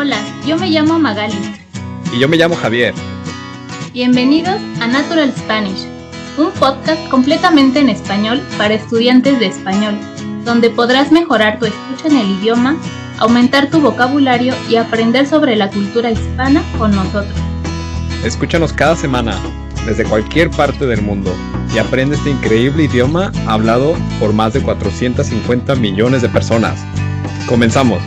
Hola, yo me llamo Magali. Y yo me llamo Javier. Bienvenidos a Natural Spanish, un podcast completamente en español para estudiantes de español, donde podrás mejorar tu escucha en el idioma, aumentar tu vocabulario y aprender sobre la cultura hispana con nosotros. Escúchanos cada semana desde cualquier parte del mundo y aprende este increíble idioma hablado por más de 450 millones de personas. Comenzamos.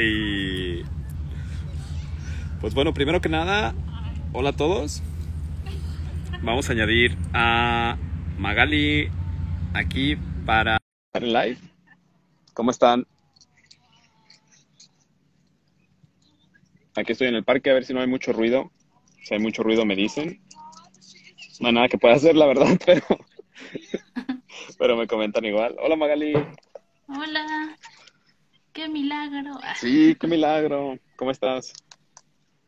Y pues bueno, primero que nada, hola a todos. Vamos a añadir a Magali aquí para el live. ¿Cómo están? Aquí estoy en el parque a ver si no hay mucho ruido. Si hay mucho ruido me dicen. No hay nada que pueda hacer, la verdad, pero, pero me comentan igual. Hola Magali. Hola, qué milagro. Sí, qué milagro. ¿Cómo estás?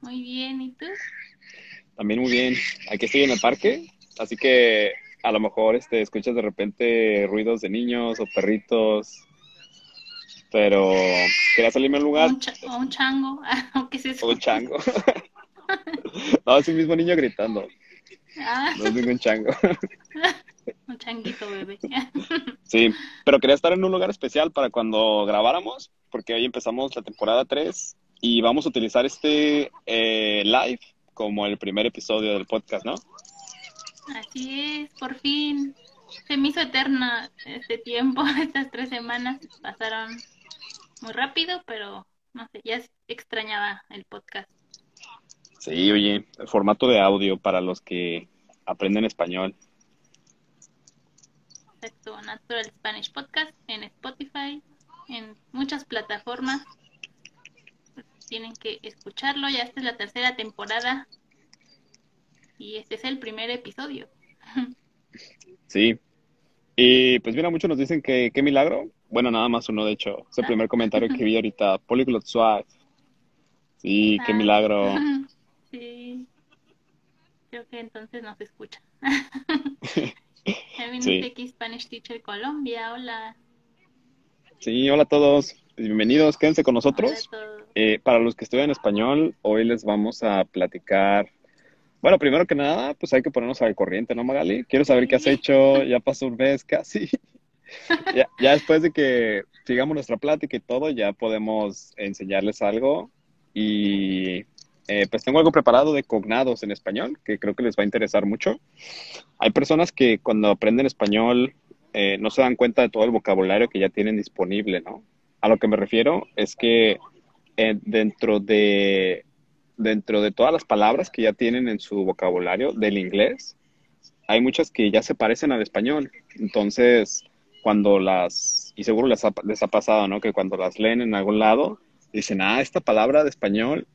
Muy bien, ¿y tú? También muy bien. Aquí estoy en el parque, así que a lo mejor este, escuchas de repente ruidos de niños o perritos, pero quería salirme a un lugar. O un, o un chango, ¿o qué es eso? O un chango. no, es el mismo niño gritando, Ah, no es ningún chango. Un changuito bebé. Sí, pero quería estar en un lugar especial para cuando grabáramos, porque hoy empezamos la temporada 3 y vamos a utilizar este eh, live como el primer episodio del podcast, ¿no? Así es, por fin. Se me hizo eterna este tiempo, estas tres semanas pasaron muy rápido, pero no sé, ya extrañaba el podcast. Sí, oye, el formato de audio para los que aprenden español. Exacto, Natural Spanish Podcast en Spotify, en muchas plataformas. Tienen que escucharlo, ya esta es la tercera temporada y este es el primer episodio. Sí. Y pues mira, muchos nos dicen que qué milagro. Bueno, nada más uno, de hecho. Es el primer comentario que vi ahorita. Polyglot Swag. Sí, qué Ah. milagro. Sí, creo que entonces nos escucha. Kevin Sí. Spanish Teacher Colombia, hola. Sí, hola a todos. Bienvenidos, quédense con nosotros. Eh, para los que estudian español, hoy les vamos a platicar. Bueno, primero que nada, pues hay que ponernos al corriente, ¿no, Magali? Quiero saber qué has hecho. Ya pasó un mes casi. Ya, ya después de que sigamos nuestra plática y todo, ya podemos enseñarles algo. Y eh, pues tengo algo preparado de cognados en español que creo que les va a interesar mucho. Hay personas que cuando aprenden español eh, no se dan cuenta de todo el vocabulario que ya tienen disponible, ¿no? A lo que me refiero es que eh, dentro de dentro de todas las palabras que ya tienen en su vocabulario del inglés, hay muchas que ya se parecen al español. Entonces, cuando las, y seguro les ha, les ha pasado, ¿no? Que cuando las leen en algún lado, dicen, ah, esta palabra de español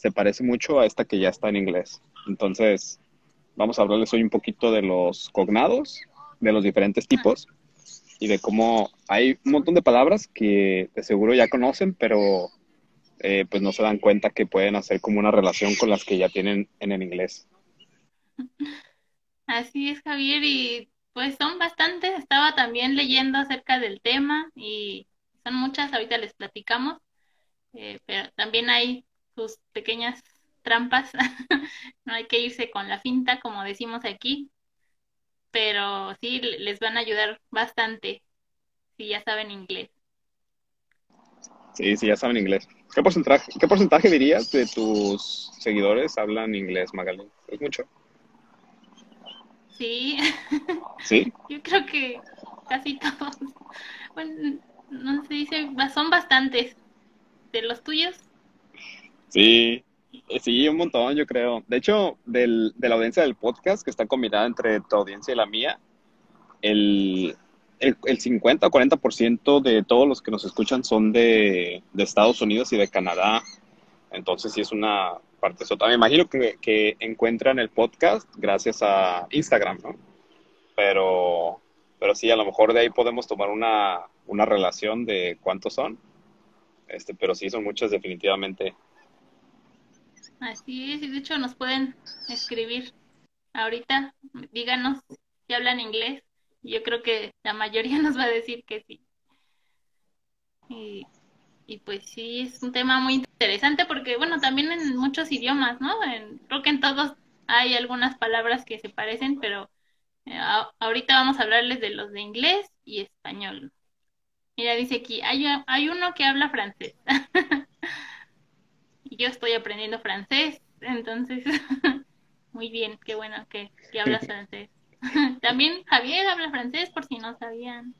se parece mucho a esta que ya está en inglés. Entonces, vamos a hablarles hoy un poquito de los cognados, de los diferentes tipos y de cómo hay un montón de palabras que de seguro ya conocen, pero eh, pues no se dan cuenta que pueden hacer como una relación con las que ya tienen en el inglés. Así es, Javier, y pues son bastantes. Estaba también leyendo acerca del tema y son muchas, ahorita les platicamos, eh, pero también hay sus pequeñas trampas. No hay que irse con la finta, como decimos aquí, pero sí le- les van a ayudar bastante si ya saben inglés. Sí, sí, ya saben inglés. ¿Qué porcentaje, qué porcentaje dirías de tus seguidores hablan inglés, Magali? ¿Es mucho? Sí, Sí, yo creo que casi todos. Bueno, no se dice, son bastantes. ¿De los tuyos? Sí, sí, un montón, yo creo. De hecho, del, de la audiencia del podcast, que está combinada entre tu audiencia y la mía, el, el, el 50 o 40% de todos los que nos escuchan son de, de Estados Unidos y de Canadá. Entonces, sí es una parte sota. Me imagino que, que encuentran el podcast gracias a Instagram, ¿no? Pero, pero sí, a lo mejor de ahí podemos tomar una, una relación de cuántos son. Este, pero sí, son muchas definitivamente. Así es, y de hecho nos pueden escribir ahorita, díganos si hablan inglés. Yo creo que la mayoría nos va a decir que sí. Y, pues sí, es un tema muy interesante porque, bueno, también en muchos idiomas, ¿no? En, creo que en todos hay algunas palabras que se parecen, pero eh, ahorita vamos a hablarles de los de inglés y español. Mira, dice aquí, hay, hay uno que habla francés. yo estoy aprendiendo francés, entonces, muy bien, qué bueno que, que hablas francés. También Javier habla francés, por si no sabían.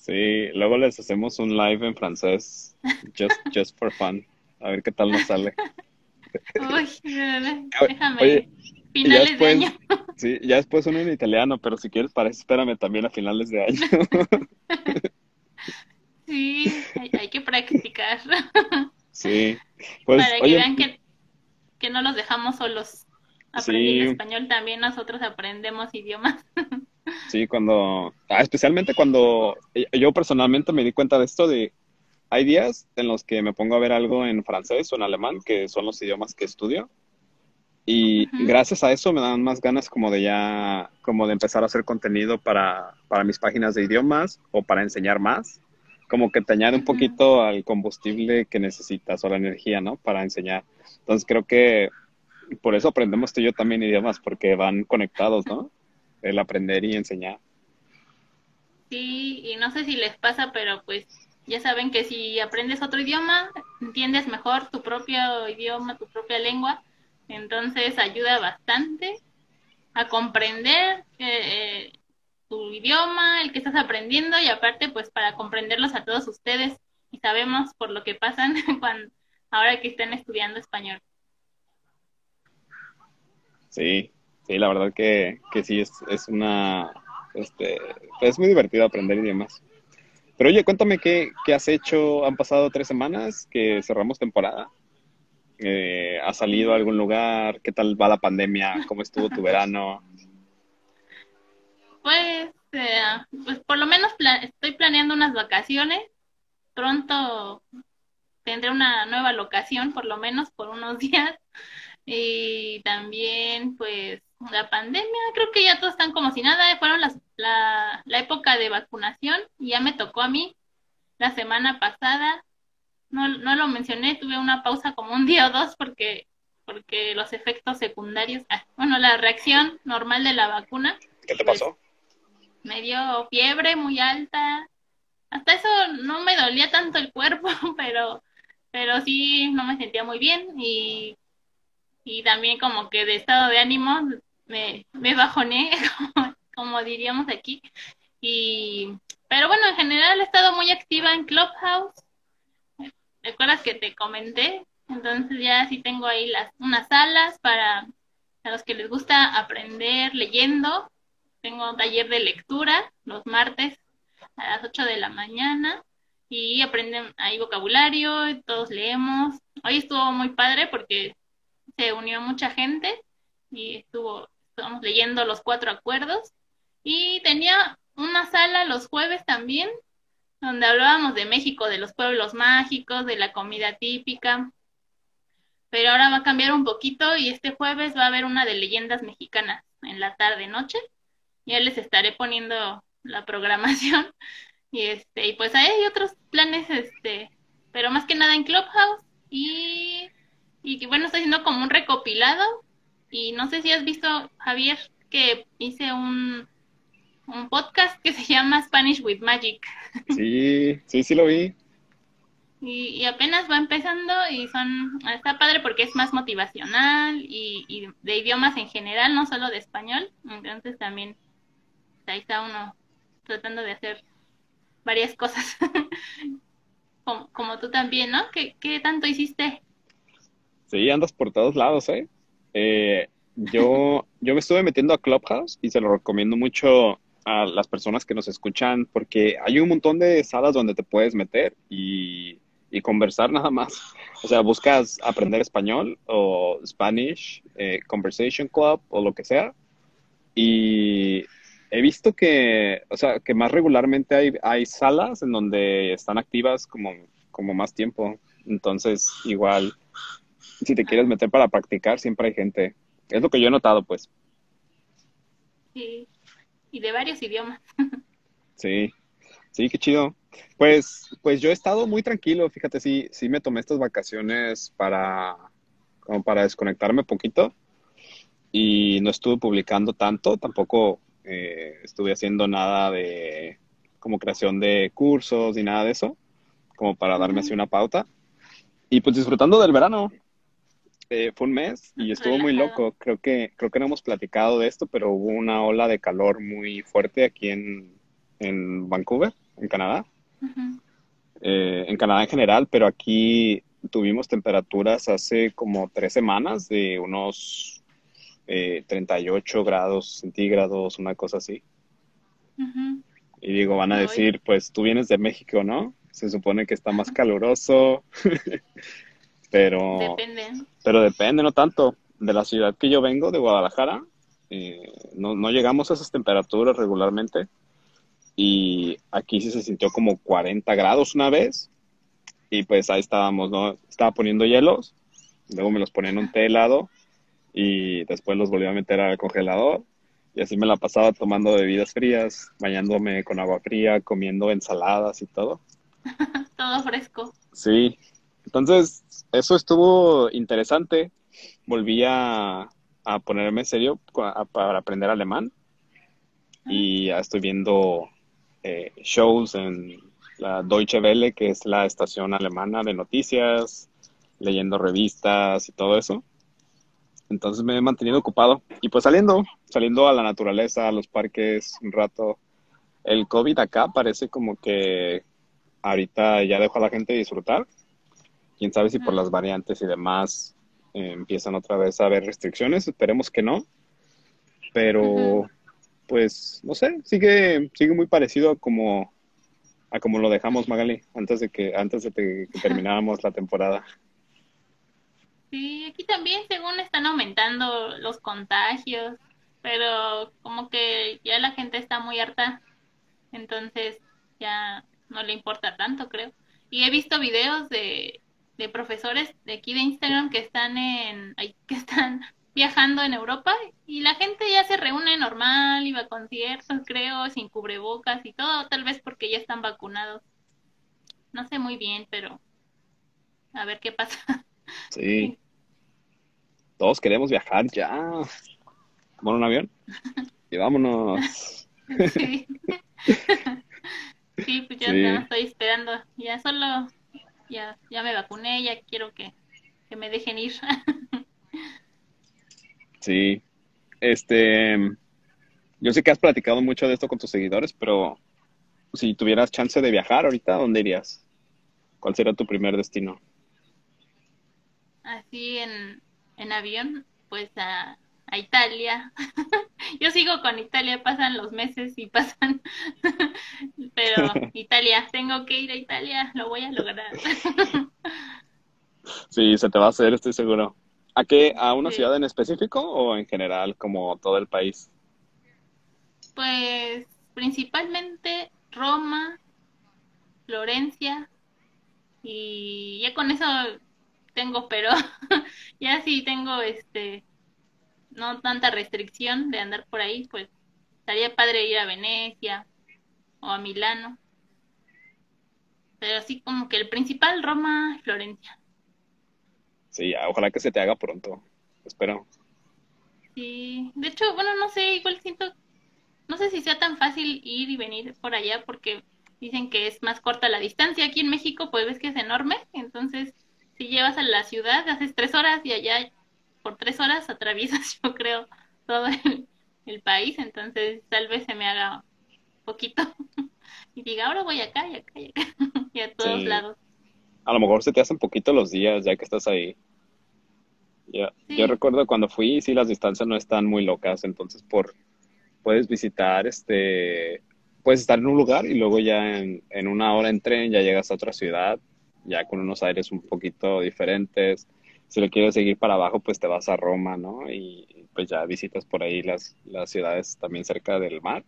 Sí, luego les hacemos un live en francés, just, just for fun. A ver qué tal nos sale. Uy, déjame. finales de año. Sí, ya después uno en italiano, pero si quieres, para eso espérame también a finales de año. Sí, hay, que practicar. Sí. Pues, para que vean que, que no los dejamos solos. Aprendiendo español también nosotros aprendemos idiomas. Sí, cuando, ah, especialmente cuando yo personalmente me di cuenta de esto de, hay días en los que me pongo a ver algo en francés o en alemán, que son los idiomas que estudio, y gracias a eso me dan más ganas como de ya, como de empezar a hacer contenido para, para mis páginas de idiomas o para enseñar más. Como que te añade un poquito al combustible que necesitas o la energía, ¿no? Para enseñar. Entonces creo que por eso aprendemos tú y yo también idiomas, porque van conectados, ¿no? El aprender y enseñar. Sí, y no sé si les pasa, pero pues ya saben que si aprendes otro idioma, entiendes mejor tu propio idioma, tu propia lengua, entonces ayuda bastante a comprender eh, tu idioma, el que estás aprendiendo y aparte pues para comprenderlos a todos ustedes y sabemos por lo que pasan cuando, ahora que están estudiando español. Sí, sí, la verdad que, que sí, es, es una, este, es muy divertido aprender idiomas. Pero oye, cuéntame qué, qué has hecho, han pasado tres semanas que cerramos temporada. Eh, ¿Has salido a algún lugar? ¿Qué tal va la pandemia? ¿Cómo estuvo tu verano? Pues, eh, pues por lo menos estoy planeando unas vacaciones. Pronto tendré una nueva locación, por lo menos por unos días. Y también, pues, la pandemia, creo que ya todos están como si nada. Fueron las, la, la época de vacunación y ya me tocó a mí la semana pasada no, no lo mencioné, tuve una pausa como un día o dos porque, porque los efectos secundarios, ah, bueno, la reacción normal de la vacuna. ¿Qué te pasó? Me dio fiebre muy alta. Hasta eso no me dolía tanto el cuerpo, pero, pero sí no me sentía muy bien y, y también como que de estado de ánimo me, me bajoné, como, como diríamos aquí. Y, pero bueno, en general he estado muy activa en Clubhouse ¿Recuerdas que te comenté? Entonces ya sí tengo ahí las unas salas para a los que les gusta aprender leyendo. Tengo taller de lectura los martes a las 8 de la mañana y aprenden ahí vocabulario, todos leemos. Hoy estuvo muy padre porque se unió mucha gente y estuvo, estamos leyendo los cuatro acuerdos y tenía una sala los jueves también donde hablábamos de México, de los pueblos mágicos, de la comida típica. Pero ahora va a cambiar un poquito y este jueves va a haber una de leyendas mexicanas en la tarde noche. Ya les estaré poniendo la programación y este y pues hay otros planes este, pero más que nada en Clubhouse y y bueno, estoy haciendo como un recopilado y no sé si has visto Javier que hice un un podcast que se llama Spanish with Magic. Sí, sí, sí lo vi. Y, apenas va empezando y son, está padre porque es más motivacional y, de idiomas en general, no solo de español. Entonces también ahí está uno tratando de hacer varias cosas. como, tú también, ¿no? ¿Qué, ¿Qué tanto hiciste? Sí, andas por todos lados, ¿eh? eh yo, yo me estuve metiendo a Clubhouse y se lo recomiendo mucho a las personas que nos escuchan, porque hay un montón de salas donde te puedes meter y, conversar nada más. O sea, buscas aprender español o Spanish, eh, Conversation Club o lo que sea. Y, he visto que, o sea, que más regularmente hay, hay salas en donde están activas como, como más tiempo. Entonces, igual, si te quieres meter para practicar, siempre hay gente. Es lo que yo he notado, pues. Sí, y de varios idiomas. Sí, sí, qué chido. Pues, pues yo he estado muy tranquilo, fíjate, sí, sí me tomé estas vacaciones para, como para desconectarme poquito y no estuve publicando tanto, tampoco eh, estuve haciendo nada de como creación de cursos ni nada de eso, como para darme así una pauta. Y pues disfrutando del verano. Eh, fue un mes y estuvo muy loco. Creo que, creo que no hemos platicado de esto, pero hubo una ola de calor muy fuerte aquí en, en Vancouver, en Canadá. Eh, en Canadá en general, pero aquí tuvimos temperaturas hace como tres semanas de unos 38 eh, grados centígrados, una cosa así. Y digo, van a decir, pues tú vienes de México, ¿no? Se supone que está más caluroso, pero... Depende. Pero depende, no tanto. De la ciudad que yo vengo, de Guadalajara, eh, no, no llegamos a esas temperaturas regularmente. Y aquí sí se sintió como 40 grados una vez. Y pues ahí estábamos, ¿no? Estaba poniendo hielos, luego me los ponía en un té helado y después los volví a meter al congelador y así me la pasaba tomando bebidas frías, bañándome con agua fría, comiendo ensaladas y todo. todo fresco. Sí, entonces eso estuvo interesante. Volví a, a ponerme en serio para aprender alemán y ya estoy viendo eh, shows en la Deutsche Welle, que es la estación alemana de noticias, leyendo revistas y todo eso. Entonces me he mantenido ocupado y pues saliendo, saliendo a la naturaleza, a los parques un rato. El COVID acá parece como que ahorita ya dejó a la gente disfrutar. Quién sabe si por las variantes y demás eh, empiezan otra vez a haber restricciones. Esperemos que no. Pero, pues, no sé, sigue, sigue muy parecido a como, a como lo dejamos, Magali, antes de que, antes de que termináramos la temporada. Sí, aquí también según están aumentando los contagios, pero como que ya la gente está muy harta, entonces ya no le importa tanto, creo. Y he visto videos de, de profesores de aquí de Instagram que están en que están viajando en Europa y la gente ya se reúne normal, iba a conciertos, creo, sin cubrebocas y todo, tal vez porque ya están vacunados. No sé muy bien, pero a ver qué pasa. Sí. Todos queremos viajar ya. Bueno, un avión y vámonos. Sí. sí, pues yo no estoy esperando. Ya solo, ya, ya me vacuné, ya quiero que, que me dejen ir. sí. Este, yo sé que has platicado mucho de esto con tus seguidores, pero si tuvieras chance de viajar ahorita, ¿dónde irías? ¿Cuál sería tu primer destino? Así en, en avión, pues a, a Italia. Yo sigo con Italia, pasan los meses y pasan, pero Italia, tengo que ir a Italia, lo voy a lograr. Sí, se te va a hacer, estoy seguro. ¿A qué? ¿A una ciudad en específico o en general, como todo el país? Pues principalmente Roma, Florencia, y ya con eso tengo, pero ya sí tengo este no tanta restricción de andar por ahí, pues estaría padre ir a Venecia o a Milano. Pero así como que el principal Roma, Florencia. Sí, ojalá que se te haga pronto. Espero. Sí, de hecho, bueno, no sé, igual siento, no sé si sea tan fácil ir y venir por allá porque dicen que es más corta la distancia. Aquí en México, pues ves que es enorme, entonces si llevas a la ciudad, haces tres horas y allá por tres horas atraviesas, yo creo, todo el, país, entonces tal vez se me haga poquito y diga, ahora voy acá y acá y acá y a todos lados. A lo mejor se te hacen poquito los días ya que estás ahí. Yo recuerdo cuando fui, sí, las distancias no están muy locas, entonces por puedes visitar, este, puedes estar en un lugar y luego ya en, en una hora en tren ya llegas a otra ciudad ya con unos aires un poquito diferentes. Si lo quieres seguir para abajo, pues te vas a Roma, ¿no? Y pues ya visitas por ahí las, las ciudades también cerca del mar.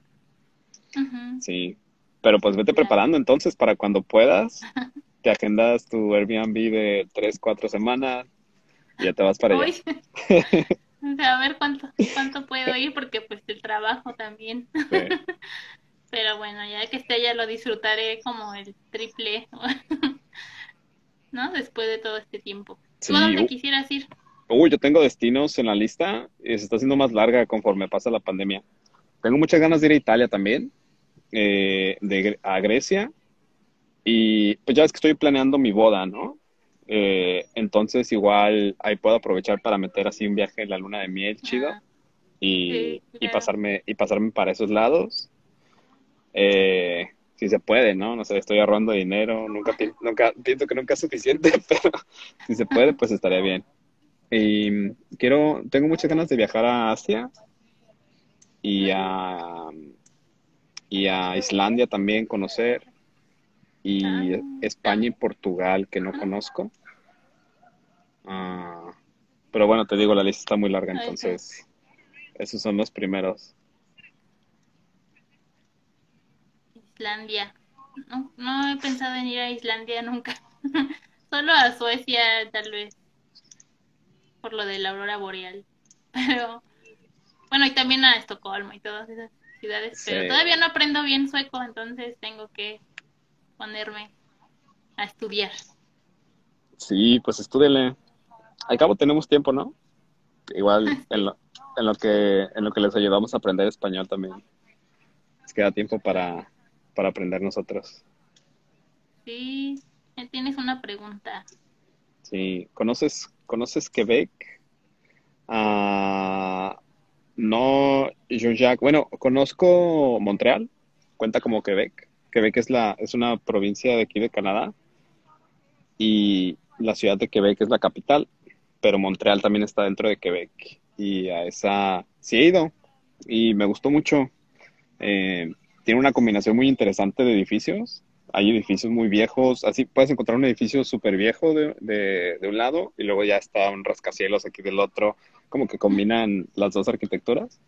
Sí, pero pues vete preparando entonces para cuando puedas, te agendas tu Airbnb de tres, cuatro semanas y ya te vas para allá. Uy, o sea, a ver cuánto, cuánto puedo ir porque pues el trabajo también. Sí, Pero bueno, ya que esté allá lo disfrutaré como el triple, ¿no? Después de todo este tiempo. ¿Tú a sí, dónde quisieras ir? uy, yo tengo destinos en la lista y se está haciendo más larga conforme pasa la pandemia. Tengo muchas ganas de ir a Italia también, eh, de, a Grecia y pues ya ves que estoy planeando mi boda, ¿no? Eh, entonces igual ahí puedo aprovechar para meter así un viaje en la luna de miel chido Ah, y, sí, y pasarme y pasarme para esos lados. Eh, si se puede, ¿no? No sé, estoy ahorrando dinero, nunca, nunca pienso que nunca es suficiente, pero si se puede, pues estaría bien. Y quiero, tengo muchas ganas de viajar a Asia y a, y a Islandia también conocer y España y. Portugal que no conozco. Ah, pero bueno, te digo, la lista está muy larga, entonces esos son los primeros. Islandia. No, no he pensado en ir a Islandia nunca. Solo a Suecia, tal vez, por lo de la aurora boreal. Pero, bueno, y también a Estocolmo y todas esas ciudades, Sí, pero todavía no aprendo bien sueco, entonces tengo que ponerme a estudiar. sí, pues estúdiale. Al cabo tenemos tiempo, ¿no? Igual en Sí, lo, en lo que, en lo que les ayudamos a aprender español también. Les queda tiempo para, para aprender nosotros. sí. ¿Tienes una pregunta? Sí, ¿conoces, conoces Quebec? Ah, no, Jean-Jacques. Bueno, conozco Montreal, cuenta como Quebec. Quebec es la, es una provincia de aquí de Canadá y la ciudad de Quebec es la capital, pero Montreal también está dentro de Quebec. Y a esa sí he ido y me gustó mucho. Eh, tiene una combinación muy interesante de edificios. Hay edificios muy viejos, así puedes encontrar un edificio súper viejo de, de, de un lado y luego ya está un rascacielos aquí del otro, como que combinan las dos arquitecturas.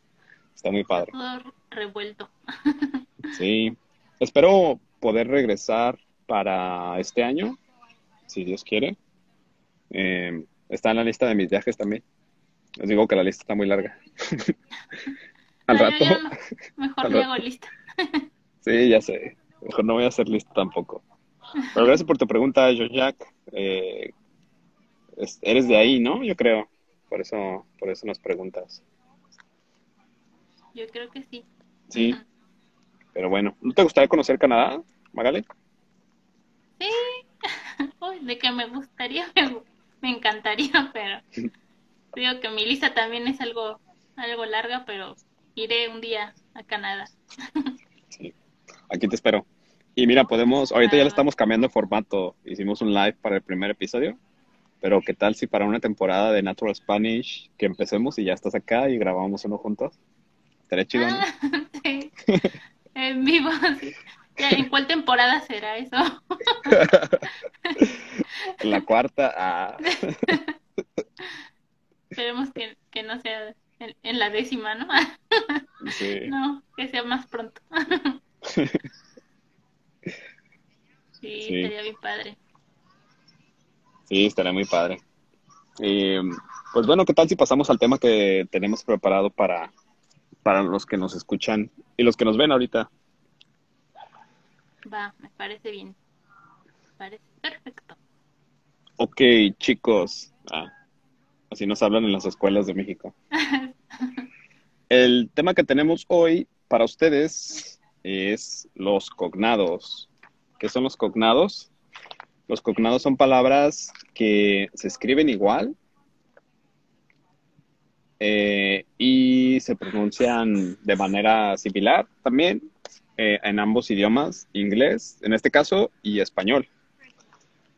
Está muy padre. todo revuelto. Sí, espero poder regresar para este año, si Dios quiere. Eh, está en la lista de mis viajes también. Les digo que la lista está muy larga. Al rato, mejor al rato. lista. Sí, ya sé. Mejor no voy a hacer lista tampoco. Pero gracias por tu pregunta, Jack. Eh, es- eres de ahí, ¿no? Yo creo. Por eso, por eso nos preguntas. Yo creo que sí. Sí, pero bueno. ¿No te gustaría conocer Canadá, Magali? Sí, uy, de que me gustaría, me, me encantaría, pero digo que mi lista también es algo, algo larga, pero iré un día a Canadá. Sí. Aquí te espero. Y mira, podemos, ahorita ya le va. estamos cambiando de formato. Hicimos un live para el primer episodio, pero ¿qué tal si para una temporada de Natural Spanish que empecemos y ya estás acá y grabamos uno juntos? Estaría chido, ¿no? Ah, sí, en vivo, ¿en cuál temporada será eso? La cuarta, ah, Esperemos que, que no sea en, en la décima, ¿no? sí, No, que sea más pronto. Sí, sí, estaría bien padre. sí, estaría muy padre. Y, pues bueno, ¿qué tal si pasamos al tema que tenemos preparado para, para los que nos escuchan y los que nos ven ahorita? Va, me parece bien. Me parece perfecto. Ok, chicos, ah, así nos hablan en las escuelas de México. El tema que tenemos hoy para ustedes es los cognados. ¿Qué son los cognados? Los cognados son palabras que se escriben igual eh, y se pronuncian de manera similar también eh, en ambos idiomas, inglés en este caso y español.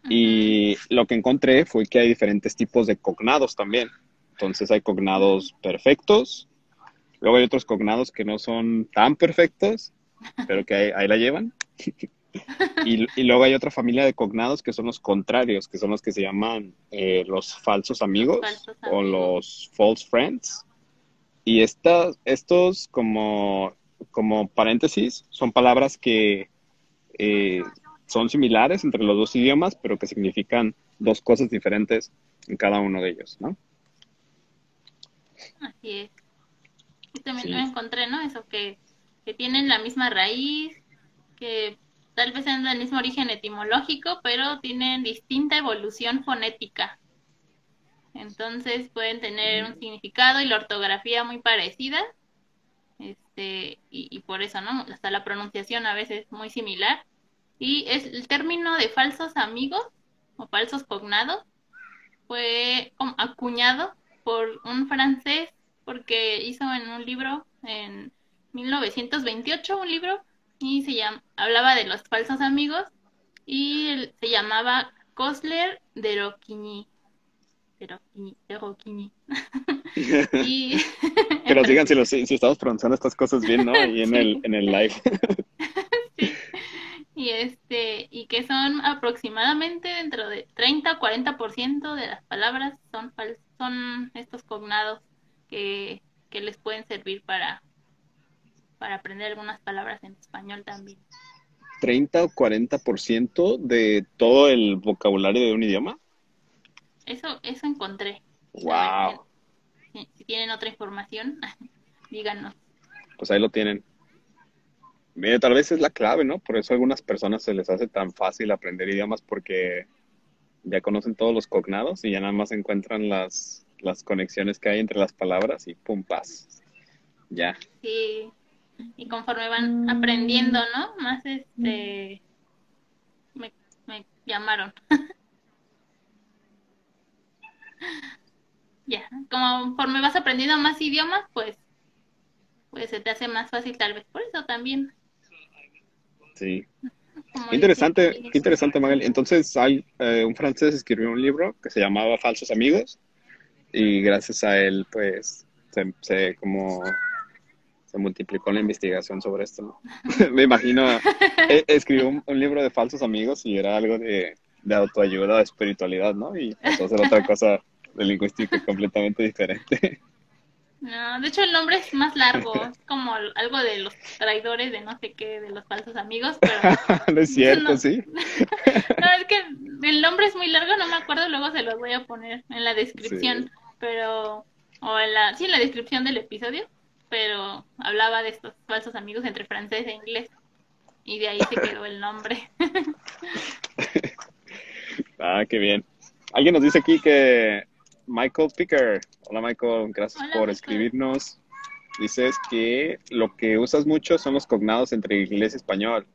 Y lo que encontré fue que hay diferentes tipos de cognados también. Entonces hay cognados perfectos, luego hay otros cognados que no son tan perfectos, pero que ahí, ahí la llevan. Y, y luego hay otra familia de cognados que son los contrarios, que son los que se llaman eh, los falsos amigos falsos o amigos. los false friends. Y estas, estos como como paréntesis, son palabras que eh, son similares entre los dos idiomas, pero que significan dos cosas diferentes en cada uno de ellos, ¿no? Así es. Yo también lo encontré, ¿no? Eso que, que tienen la misma raíz, que tal vez sean del mismo origen etimológico, pero tienen distinta evolución fonética. Entonces pueden tener un significado y la ortografía muy parecida. Este, y, y por eso, ¿no? Hasta la pronunciación a veces muy similar. Y es el término de falsos amigos o falsos cognados fue acuñado por un francés porque hizo en un libro en 1928 un libro y se llama, hablaba de los falsos amigos y se llamaba Cosler de Roquigny. De Roquigny. y... que nos digan si, si, estamos pronunciando estas cosas bien, ¿no? Y en, el, en el live. Y, este, y que son aproximadamente dentro de 30 o 40% de las palabras son, son estos cognados que, que les pueden servir para, para aprender algunas palabras en español también. 30 o 40% de todo el vocabulario de un idioma. Eso, eso encontré. Wow. Si, tienen otra información, díganos. Pues ahí lo tienen. Mira, tal vez es la clave, ¿no? Por eso a algunas personas se les hace tan fácil aprender idiomas porque ya conocen todos los cognados y ya nada más encuentran las, las conexiones que hay entre las palabras y pum, paz. Ya. Sí, y conforme van aprendiendo, ¿no? Más este me, llamaron. ya, conforme vas aprendiendo más idiomas, pues pues se te hace más fácil tal vez por eso también. Sí. Qué interesante, qué interesante, Magali. Entonces, hay eh, un francés escribió un libro que se llamaba Falsos Amigos y gracias a él, pues, se, se como se multiplicó la investigación sobre esto. Me imagino, e, escribió un, libro de falsos amigos y era algo de, de autoayuda, de espiritualidad, ¿no? Y pasó a hacer otra cosa de lingüística completamente diferente. No, de hecho el nombre es más largo, es como algo de los traidores de no sé qué, de los falsos amigos, pero... no es cierto, sí. no, es que el nombre es muy largo, no me acuerdo, luego se los voy a poner en la descripción, pero... O en la... Sí, en la descripción del episodio, pero hablaba de estos falsos amigos entre francés e inglés. Y de ahí se quedó el nombre. ah, qué bien. Alguien nos dice aquí que Michael Picker. Hola Michael, gracias por escribirnos. Dices que lo que usas mucho son los cognados entre inglés y español.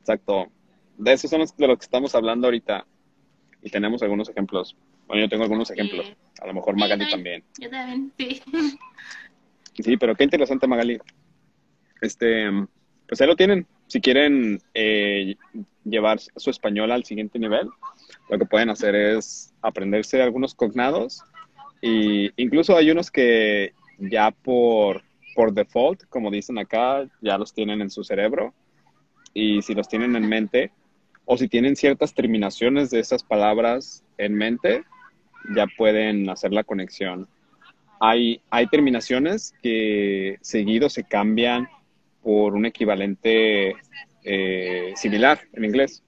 Exacto. De eso son de lo que estamos hablando ahorita. Y tenemos algunos ejemplos. Bueno, yo tengo algunos ejemplos. A lo mejor Magali también. Yo también, sí. Sí, pero qué interesante, Magali. Este, pues ahí lo tienen. Si quieren eh, llevar su español al siguiente nivel, lo que pueden hacer es aprenderse algunos cognados y incluso hay unos que ya por, por default, como dicen acá, ya los tienen en su cerebro. Y si los tienen en mente o si tienen ciertas terminaciones de esas palabras en mente, ya pueden hacer la conexión. Hay, hay terminaciones que seguido se cambian por un equivalente eh, similar en inglés.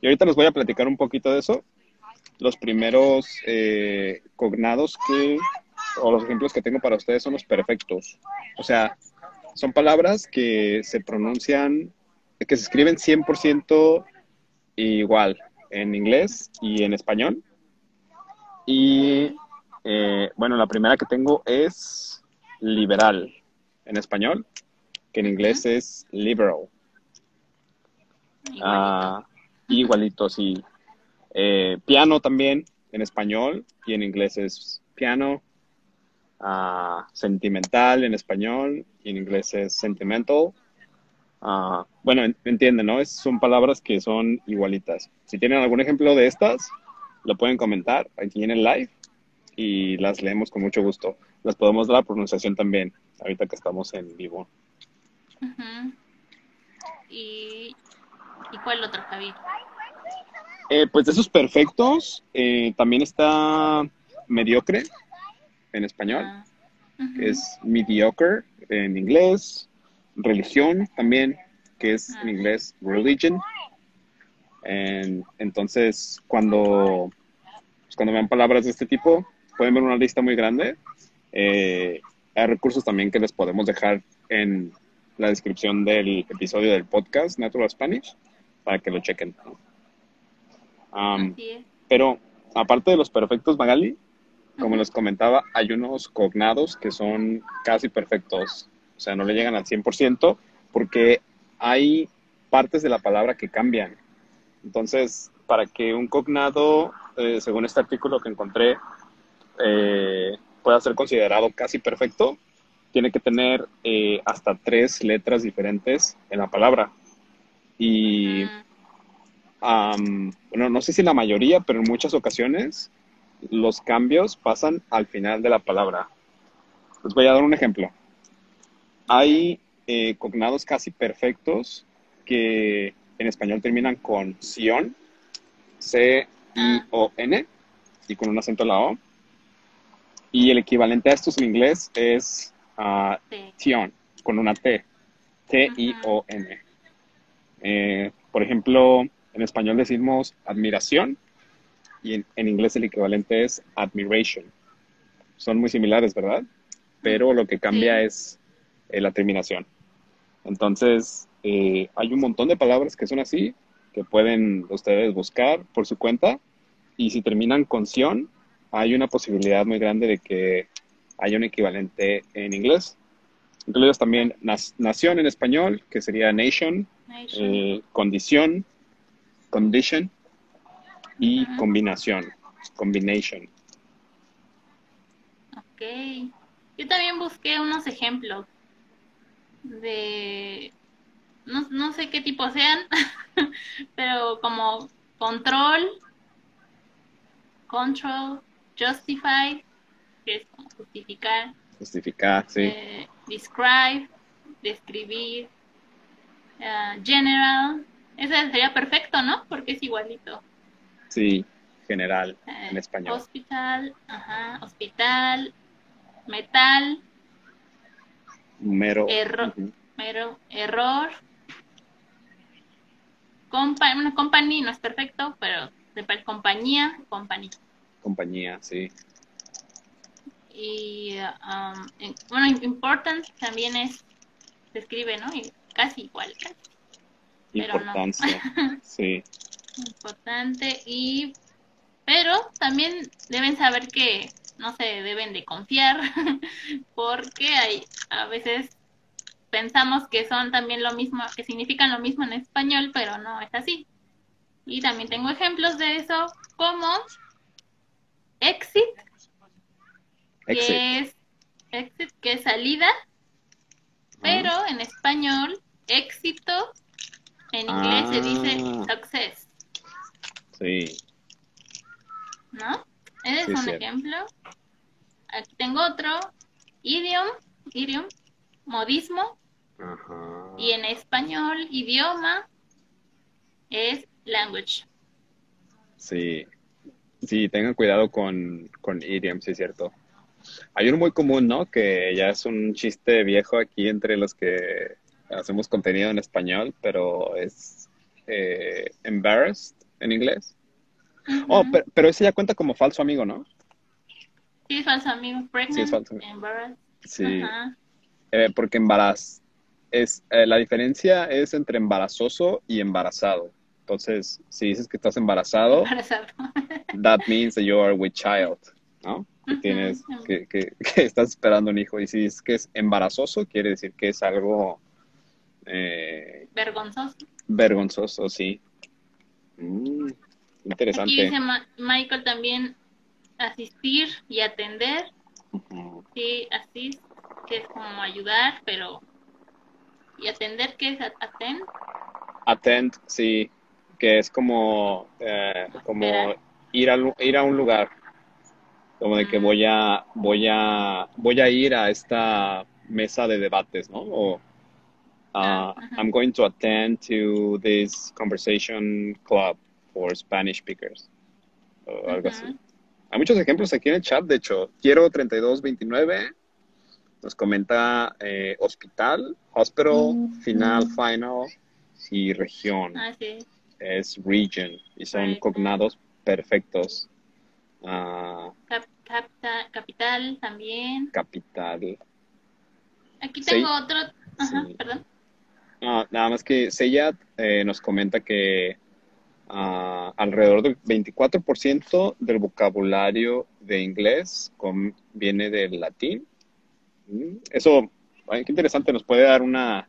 Y ahorita les voy a platicar un poquito de eso. Los primeros eh, cognados que, o los ejemplos que tengo para ustedes son los perfectos. O sea, son palabras que se pronuncian, que se escriben 100% igual en inglés y en español. Y eh, bueno, la primera que tengo es liberal en español, que en inglés es liberal. Igualito, ah, igualito sí. Eh, piano también en español y en inglés es piano. Ah, sentimental en español y en inglés es sentimental. Ah, bueno, entienden, ¿no? son palabras que son igualitas. Si tienen algún ejemplo de estas, lo pueden comentar aquí en el live y las leemos con mucho gusto. Las podemos dar la pronunciación también, ahorita que estamos en vivo. ¿Y, ¿Y, cuál otro? Eh, pues de esos perfectos, eh, también está mediocre en español, ah, es mediocre en inglés, religión también, que es en Ah. inglés religion. En- entonces, cuando, pues, cuando vean palabras de este tipo, pueden ver una lista muy grande. Eh, hay recursos también que les podemos dejar en la descripción del episodio del podcast Natural Spanish para que lo chequen. es. pero aparte de los perfectos, Magali, como les comentaba, hay unos cognados que son casi perfectos. O sea, no le llegan al 100% porque hay partes de la palabra que cambian. Entonces, para que un cognado, eh, según este artículo que encontré, eh, pueda ser considerado casi perfecto, tiene que tener eh, hasta tres letras diferentes en la palabra. Y Am, bueno, no sé si la mayoría, pero en muchas ocasiones los cambios pasan al final de la palabra. Les voy a dar un ejemplo. Hay eh, cognados casi perfectos que en español terminan con sion, C-I-O-N, y con un acento en la O. Y el equivalente a estos en inglés es sí. tion, con una T, T-I-O-N. Eh, por ejemplo, en español decimos admiración y en, en inglés el equivalente es admiration. Son muy similares, ¿verdad? Pero lo que cambia Sí. es eh, la terminación. Entonces, eh, hay un montón de palabras que son así, que pueden ustedes buscar por su cuenta. Y si terminan con sion, hay una posibilidad muy grande de que haya un equivalente en inglés. Incluidos también nación en español, que sería Nation. Eh, condición, condition y Ujú. combinación, combination. Ok. Yo también busqué unos ejemplos de, no, no sé qué tipo sean, pero como control, control, justify, que es como justificar, Justificar, sí. eh, describe, describir, ah, general, ese sería perfecto, ¿no? Porque es igualito. Sí, general Eh, en español. Hospital, ajá, hospital, metal, Mero. erro- ujú, Pero error. Compa una company no es perfecto, pero de compañía, company. Compañía, sí. Y um, en- bueno, important también es, se escribe, ¿no? Y casi igual, casi Pero no. Importancia, sí. importante. Y, pero también deben saber que no se deben de confiar, porque hay a veces pensamos que son también lo mismo, que significan lo mismo en español, pero no es así. Y también tengo ejemplos de eso, como exit, Exit. que es exit, que es salida, pero en español, éxito, en inglés se dice Ah. success, Sí, ¿no? Ese es Sí, un cierto. ejemplo. Aquí tengo otro, idiom, idiom, modismo, ajá. y en español, idioma, es language. Sí, sí, tengan cuidado con, con idioms, sí es cierto. Hay uno muy común, ¿no? Que ya es un chiste viejo aquí entre los que hacemos contenido en español, pero es eh, embarrassed en inglés. Oh, pero, pero ese ya cuenta como falso amigo, ¿no? Sí, falso amigo. Pregnant, Sí, es falso amigo. embarrassed. Sí, eh, porque embaraz es eh, la diferencia es entre embarazoso y embarazado. Entonces, si dices que estás embarazado, Embarazado. that means that you are with child, ¿no? Que tienes, que, que, que estás esperando un hijo. Y si es que es embarazoso, quiere decir que es algo eh, Vergonzoso. vergonzoso, sí. Mm, Aquí interesante. dice Ma- Michael también asistir y atender. Ujú. Sí, así que es como ayudar, pero y atender que es At- attend. Attend, sí, que es como, eh, como Esperar. ir a, ir a un lugar, como de que Mm. voy a, voy a, voy a ir a esta mesa de debates, ¿no? O uh, ajá. I'm going to attend to this conversation club for Spanish speakers, o algo así. Hay muchos ejemplos aquí en el chat, de hecho. Quiero 3229 nos comenta eh, hospital, hospital, final, final y región. Ah, sí. Es region y son Right. cognados perfectos. Ah, Cap- capta- capital también. capital. Aquí Sí. tengo otro. Ajá, Sí. perdón. Ah, nada más que Seyat eh, nos comenta que ah, alrededor del 24% del vocabulario de inglés viene del latín. Mm, Eso, qué interesante, nos puede dar una,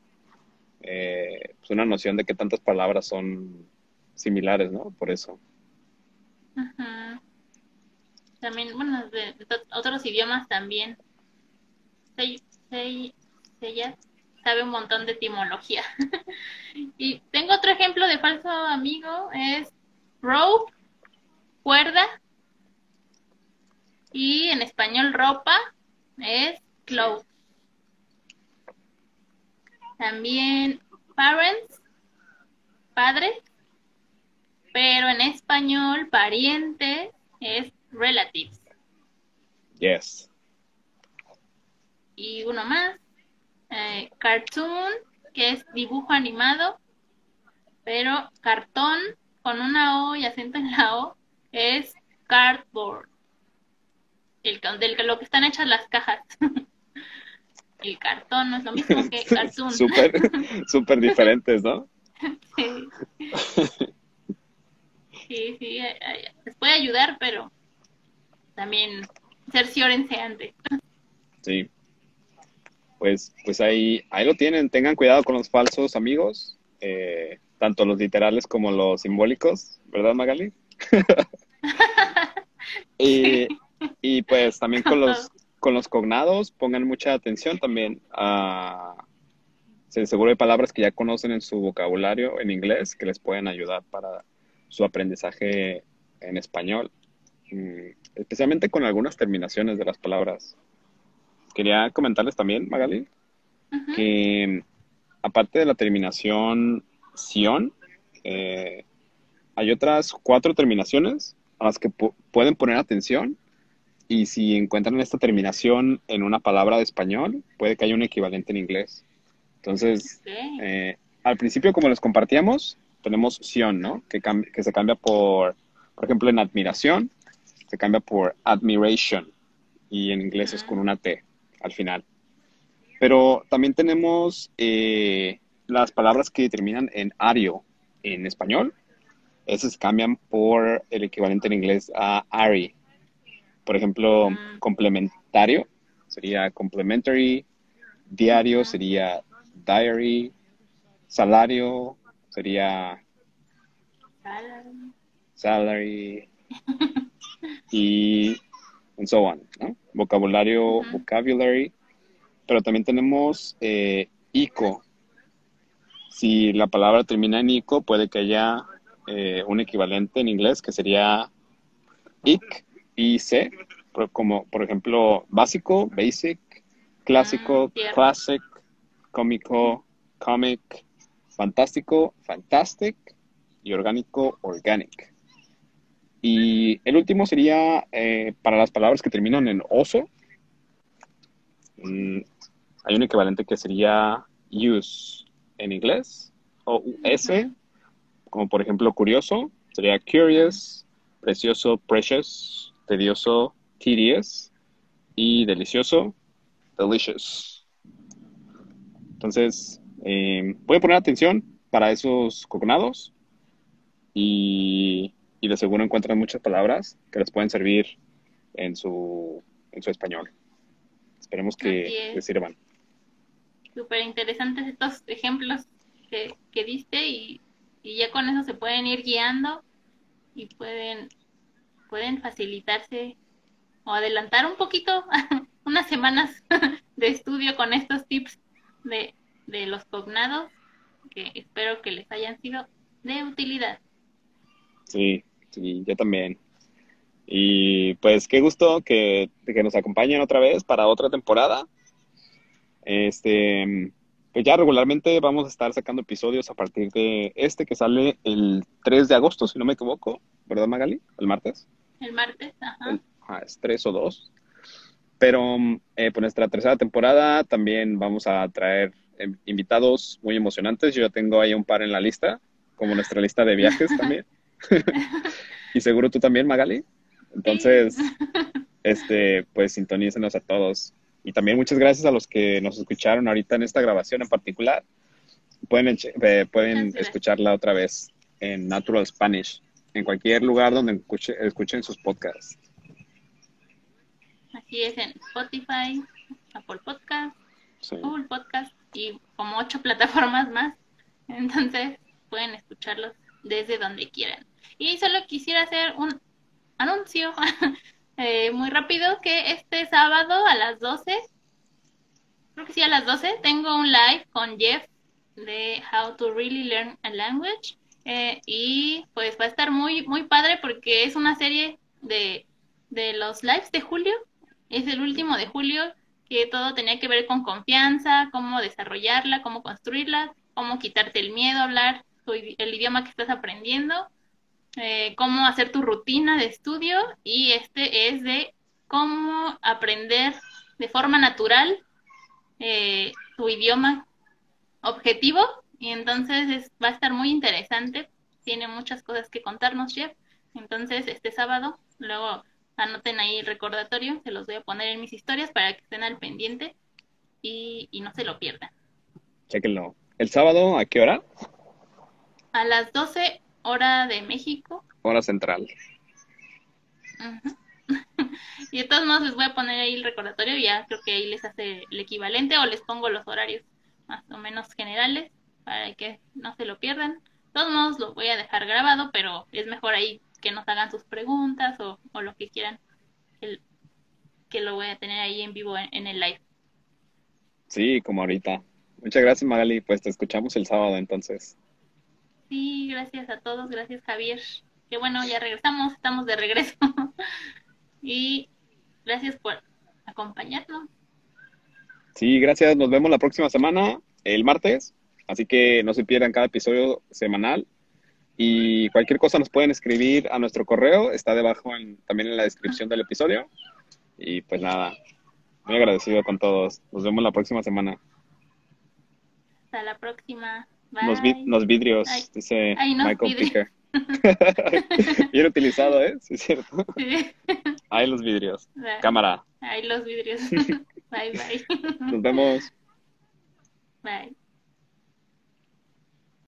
eh, pues una noción de que tantas palabras son similares, ¿no? Por eso. También, bueno, de, de otros idiomas también. Se, se- ella sabe un montón de etimología. y tengo otro ejemplo de falso amigo, es rope, cuerda, y en español ropa es clothes. También parents, padres, pero en español pariente es relatives. Yes. Y uno más, eh, cartoon, que es dibujo animado, pero cartón con una O y acento en la O es cardboard. El, del lo que están hechas las cajas. El cartón no es lo mismo que cartoon. Súper, súper diferentes, ¿no? Sí. Sí, sí, eh, eh, les puede ayudar, pero también cerciórense antes. Sí. Pues, pues ahí, ahí lo tienen. Tengan cuidado con los falsos amigos, eh, tanto los literales como los simbólicos, ¿verdad, Magali? y, y pues también con los, con los cognados, pongan mucha atención también a seguro hay palabras que ya conocen en su vocabulario en inglés que les pueden ayudar para su aprendizaje en español, Mm, especialmente con algunas terminaciones de las palabras. Quería comentarles también, Magali, que aparte de la terminación sion, eh, hay otras cuatro terminaciones a las que pu- pueden poner atención y si encuentran esta terminación en una palabra de español, puede que haya un equivalente en inglés. Entonces, eh, al principio, como les compartíamos, tenemos sion, ¿no? Que, que se cambia por, por ejemplo, en admiración, se cambia por admiration y en inglés es con una T al final. Pero también tenemos eh, las palabras que terminan en ario en español. Esas cambian por el equivalente en inglés a ari. Por ejemplo, Mm. complementario sería complementary, diario sería diary, salario sería Salary. salary y and so on, ¿no? Vocabulario, vocabulary, pero también tenemos eh, ico. Si la palabra termina en ico, puede que haya eh, un equivalente en inglés que sería ic, IC, como por ejemplo básico, basic, clásico, cierto. classic, cómico, comic, fantástico, fantastic y orgánico, organic. Y el último sería eh, para las palabras que terminan en oso. mm, hay un equivalente que sería use en inglés, o Ujú. como por ejemplo curioso, sería curious, precioso, precious, tedioso, tedious, y delicioso, delicious. Entonces, eh, voy a poner atención para esos cognados y, y de seguro encuentran muchas palabras que les pueden servir en su, en su español. Esperemos que es. les sirvan. Súper interesantes estos ejemplos que, que diste y, y ya con eso se pueden ir guiando y pueden, pueden facilitarse o adelantar un poquito unas semanas de estudio con estos tips de, de los cognados que espero que les hayan sido de utilidad. Sí, sí, yo también. Y pues qué gusto que, que nos acompañen otra vez para otra temporada. Este, pues ya regularmente vamos a estar sacando episodios a partir de este que sale el 3 de agosto, si no me equivoco, ¿verdad Magali? El martes. El martes, ajá. Ah, es 3 o 2. Pero eh, por nuestra tercera temporada también vamos a traer eh, invitados muy emocionantes. Yo ya tengo ahí un par en la lista, como nuestra lista de viajes también. y seguro tú también, Magali. Entonces, este, pues sintonícenos a todos. Y también muchas gracias a los que nos escucharon ahorita en esta grabación en particular. Pueden, eh, pueden escucharla otra vez en Natural Spanish, en cualquier lugar donde escuchen sus podcasts. Así es, en Spotify, Apple Podcast, Google Podcast y como ocho plataformas más. Entonces pueden escucharlos desde donde quieran. Y solo quisiera hacer un anuncio eh, muy rápido que este sábado a las 12, creo que sí a las 12, tengo un live con Jeff de How to Really Learn a Language. Eh, y pues va a estar muy, muy padre porque es una serie de, de los lives de julio es el último de julio, que todo tenía que ver con confianza, cómo desarrollarla, cómo construirla, cómo quitarte el miedo a hablar el idioma que estás aprendiendo, eh, cómo hacer tu rutina de estudio y este es de cómo aprender de forma natural eh, tu idioma objetivo y entonces va a estar muy interesante, tiene muchas cosas que contarnos Jeff, entonces este sábado, luego anoten ahí el recordatorio, se los voy a poner en mis historias para que estén al pendiente y, no se lo pierdan. Chequenlo. ¿El sábado a qué hora? A las 12 hora de México. Hora central. y de todos modos les voy a poner ahí el recordatorio, ya creo que ahí les hace el equivalente o les pongo los horarios más o menos generales para que no se lo pierdan. De todos modos lo voy a dejar grabado, pero es mejor ahí que nos hagan sus preguntas o, lo que quieran, que lo voy a tener ahí en vivo en, el live. Sí, como ahorita. Muchas gracias, Magali. Pues te escuchamos el sábado entonces. Sí, gracias a todos. Gracias, Javier. Que bueno, ya regresamos, estamos de regreso. y gracias por acompañarnos. Sí, gracias. Nos vemos la próxima semana, el martes. Así que no se pierdan cada episodio semanal. Y cualquier cosa nos pueden escribir a nuestro correo, está debajo también en la descripción del episodio. Y pues nada, muy agradecido con todos. Nos vemos la próxima semana. Hasta la próxima. Los, vidrios, dice Michael Picker. Bien utilizado, ¿eh? Sí, es cierto. Sí. Ahí los vidrios. Cámara. Ahí los vidrios. bye, bye. Nos vemos. Bye.